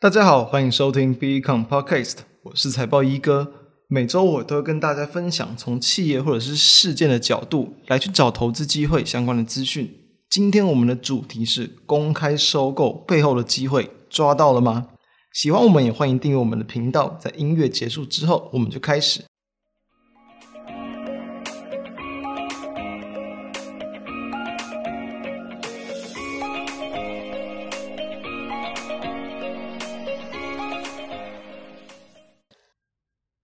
大家好，欢迎收听 Become Podcast，我是财报一哥。每周我都会跟大家分享从企业或者是事件的角度来去找投资机会相关的资讯。今天我们的主题是公开收购背后的机会，抓到了吗？喜欢我们也欢迎订阅我们的频道。在音乐结束之后，我们就开始。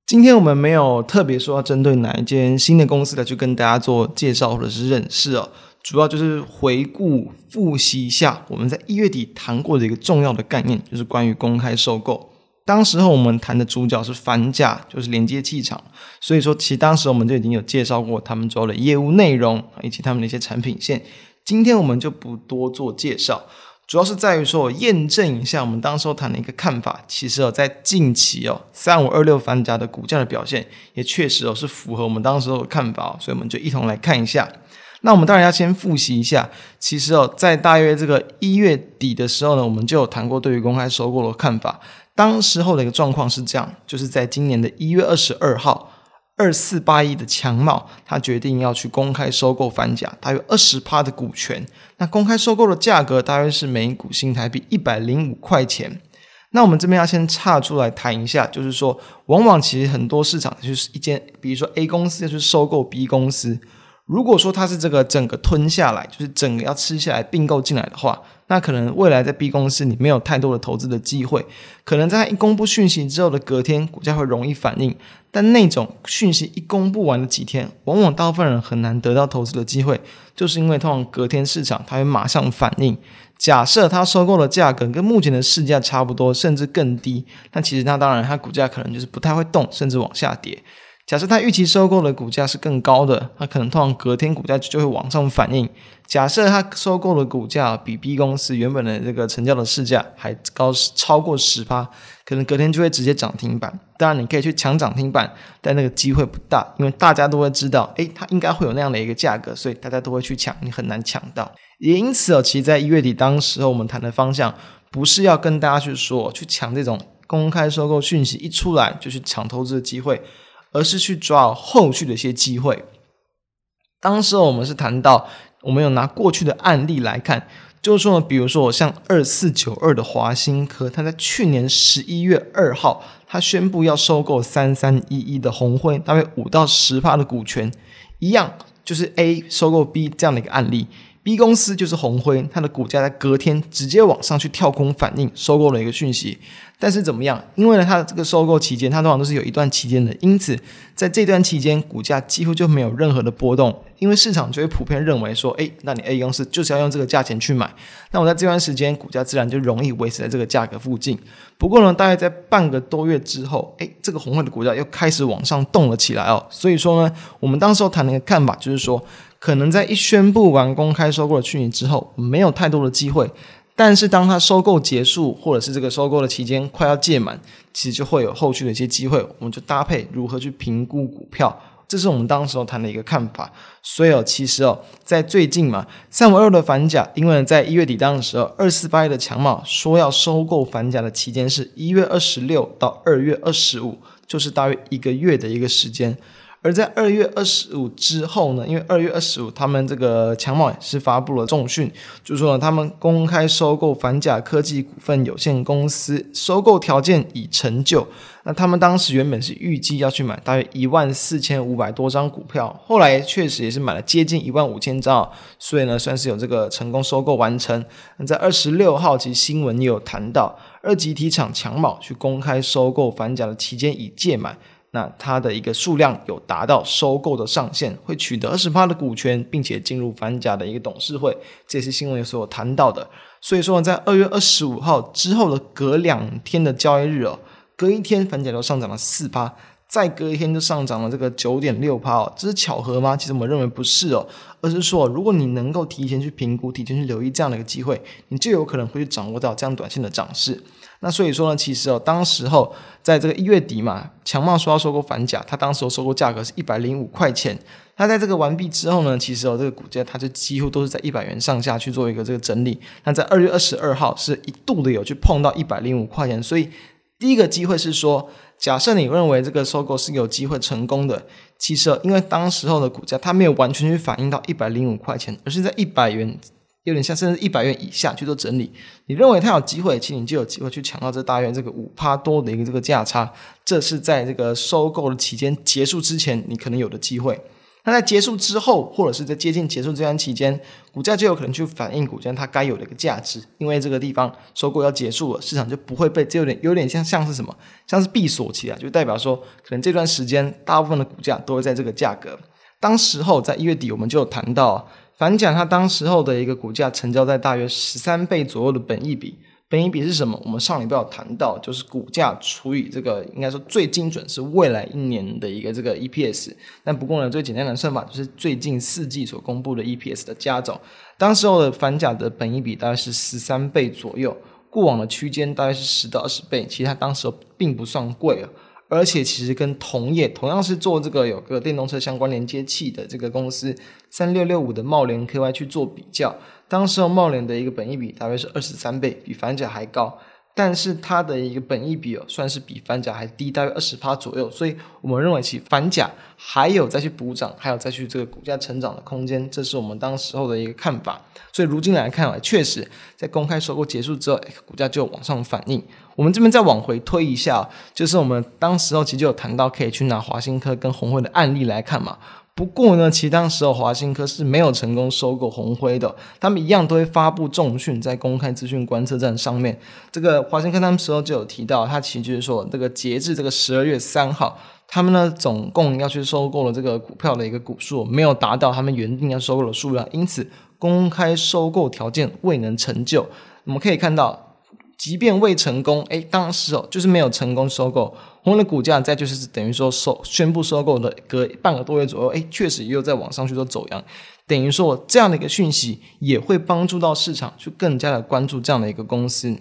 今天我们没有特别说要针对哪一间新的公司来去跟大家做介绍或者是认识哦，主要就是回顾复习一下我们在一月底谈过的一个重要的概念，就是关于公开收购。当时候我们谈的主角是反甲，就是连接器厂，所以说其实当时我们就已经有介绍过他们主要的业务内容以及他们的一些产品线。今天我们就不多做介绍。主要是在于说，我验证一下我们当时候谈的一个看法。其实哦，在近期哦，三五二六反甲的股价的表现，也确实哦是符合我们当时候的看法。所以我们就一同来看一下。那我们当然要先复习一下。其实哦，在大约这个一月底的时候呢，我们就有谈过对于公开收购的看法。当时候的一个状况是这样，就是在今年的一月二十二号。二四八一的强茂，他决定要去公开收购反甲，大约二十趴的股权。那公开收购的价格大约是每股新台币一百零五块钱。那我们这边要先差出来谈一下，就是说，往往其实很多市场就是一间，比如说 A 公司要去收购 B 公司。如果说它是这个整个吞下来，就是整个要吃下来并购进来的话，那可能未来在 B 公司你没有太多的投资的机会，可能在一公布讯息之后的隔天，股价会容易反应。但那种讯息一公布完的几天，往往大部分人很难得到投资的机会，就是因为通常隔天市场它会马上反应。假设它收购的价格跟目前的市价差不多，甚至更低，那其实它当然它股价可能就是不太会动，甚至往下跌。假设他预期收购的股价是更高的，那可能通常隔天股价就会往上反应。假设他收购的股价比 B 公司原本的这个成交的市价还高，超过十趴，可能隔天就会直接涨停板。当然，你可以去抢涨停板，但那个机会不大，因为大家都会知道，诶，它应该会有那样的一个价格，所以大家都会去抢，你很难抢到。也因此哦，其实，在一月底当时我们谈的方向，不是要跟大家去说去抢这种公开收购讯息一出来就去抢投资的机会。而是去抓后续的一些机会。当时我们是谈到，我们有拿过去的案例来看，就是说呢，比如说像二四九二的华新科，它在去年十一月二号，它宣布要收购三三一一的红辉，大约五到十趴的股权，一样就是 A 收购 B 这样的一个案例。B 公司就是红辉，它的股价在隔天直接往上去跳空反应，收购了一个讯息。但是怎么样？因为呢，它的这个收购期间，它通常都是有一段期间的，因此在这段期间，股价几乎就没有任何的波动。因为市场就会普遍认为说，哎，那你 A 公司就是要用这个价钱去买，那我在这段时间，股价自然就容易维持在这个价格附近。不过呢，大概在半个多月之后，哎，这个红辉的股价又开始往上动了起来哦。所以说呢，我们当时候谈的一个看法就是说。可能在一宣布完公开收购的去年之后，没有太多的机会。但是当它收购结束，或者是这个收购的期间快要届满，其实就会有后续的一些机会。我们就搭配如何去评估股票，这是我们当时候谈的一个看法。所以哦，其实哦，在最近嘛，三五二的反甲，因为在一月底当时候，二四八一的强茂说要收购反甲的期间是一月二十六到二月二十五，就是大约一个月的一个时间。而在二月二十五之后呢，因为二月二十五他们这个强茂也是发布了重讯，就是说呢，他们公开收购反甲科技股份有限公司，收购条件已成就。那他们当时原本是预计要去买大约一万四千五百多张股票，后来确实也是买了接近一万五千张，所以呢，算是有这个成功收购完成。那在二十六号，其实新闻也有谈到，二级体厂强茂去公开收购反甲的期间已届满。那它的一个数量有达到收购的上限，会取得二十趴的股权，并且进入反甲的一个董事会，这是新闻所谈到的。所以说呢，在二月二十五号之后的隔两天的交易日哦，隔一天反甲就上涨了四趴，再隔一天就上涨了这个九点六趴哦，这是巧合吗？其实我们认为不是哦，而是说如果你能够提前去评估、提前去留意这样的一个机会，你就有可能会去掌握到这样短线的涨势。那所以说呢，其实哦，当时候在这个一月底嘛，强茂说要收购反甲，它当时候收购价格是一百零五块钱。那在这个完毕之后呢，其实哦，这个股价它就几乎都是在一百元上下去做一个这个整理。那在二月二十二号是一度的有去碰到一百零五块钱，所以第一个机会是说，假设你认为这个收购是有机会成功的，其实因为当时候的股价它没有完全去反映到一百零五块钱，而是在一百元。有点像，甚至一百元以下去做整理。你认为它有机会，其实你就有机会去抢到这大约这个五趴多的一个这个价差。这是在这个收购的期间结束之前，你可能有的机会。那在结束之后，或者是在接近结束这段期间，股价就有可能去反映股价它该有的一个价值。因为这个地方收购要结束了，市场就不会被这有点有点像像是什么，像是闭锁期啊，就代表说可能这段时间大部分的股价都会在这个价格。当时候在一月底，我们就有谈到。反甲它当时候的一个股价成交在大约十三倍左右的本益比，本益比是什么？我们上礼拜有谈到，就是股价除以这个，应该说最精准是未来一年的一个这个 EPS。但不过呢，最简单的算法就是最近四季所公布的 EPS 的加总。当时候的反甲的本益比大概是十三倍左右，过往的区间大概是十到二十倍，其实它当时候并不算贵啊。而且其实跟同业同样是做这个有个电动车相关连接器的这个公司三六六五的茂联 KY 去做比较，当时候贸联的一个本益比大约是二十三倍，比反甲还高。但是它的一个本益比，算是比反甲还低，大约二十趴左右，所以我们认为其反甲还有再去补涨，还有再去这个股价成长的空间，这是我们当时候的一个看法。所以如今来看啊，确实在公开收购结束之后，股价就往上反应。我们这边再往回推一下，就是我们当时候其实就有谈到，可以去拿华新科跟红会的案例来看嘛。不过呢，其实当时候华新科是没有成功收购红辉的，他们一样都会发布重讯在公开资讯观测站上面。这个华新科他们时候就有提到，他其实就是说，这个截至这个十二月三号，他们呢总共要去收购了这个股票的一个股数没有达到他们原定要收购的数量，因此公开收购条件未能成就。我们可以看到。即便未成功，哎，当时哦，就是没有成功收购，同样的股价再就是等于说收宣布收购的隔半个多月左右，哎，确实又在往上去做走阳，等于说这样的一个讯息也会帮助到市场去更加的关注这样的一个公司。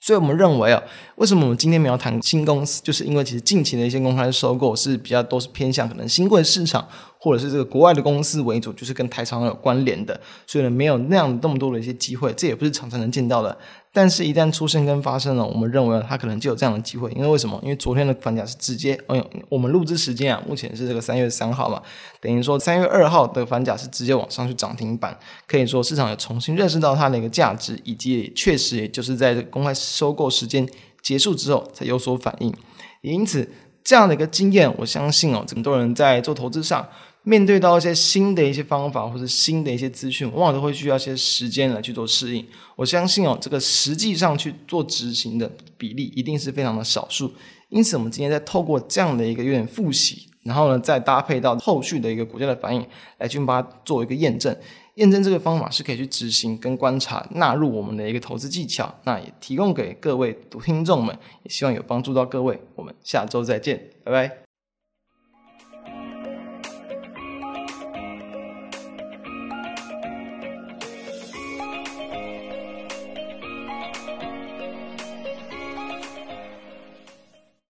所以我们认为啊，为什么我们今天没有谈新公司，就是因为其实近期的一些公开收购是比较都是偏向可能新贵市场。或者是这个国外的公司为主，就是跟台商有关联的，所以呢，没有那样那么多的一些机会，这也不是常常能见到的。但是，一旦出现跟发生了，我们认为它可能就有这样的机会。因为为什么？因为昨天的反甲是直接，哎呦，我们录制时间啊，目前是这个三月三号嘛，等于说三月二号的反甲是直接往上去涨停板，可以说市场有重新认识到它的一个价值，以及确实也就是在公开收购时间结束之后才有所反应。因此，这样的一个经验，我相信哦，很多人在做投资上。面对到一些新的一些方法或者新的一些资讯，往往都会需要一些时间来去做适应。我相信哦，这个实际上去做执行的比例一定是非常的少数。因此，我们今天再透过这样的一个有点复习，然后呢，再搭配到后续的一个股价的反应，来去把它做一个验证。验证这个方法是可以去执行跟观察，纳入我们的一个投资技巧。那也提供给各位读听众们，也希望有帮助到各位。我们下周再见，拜拜。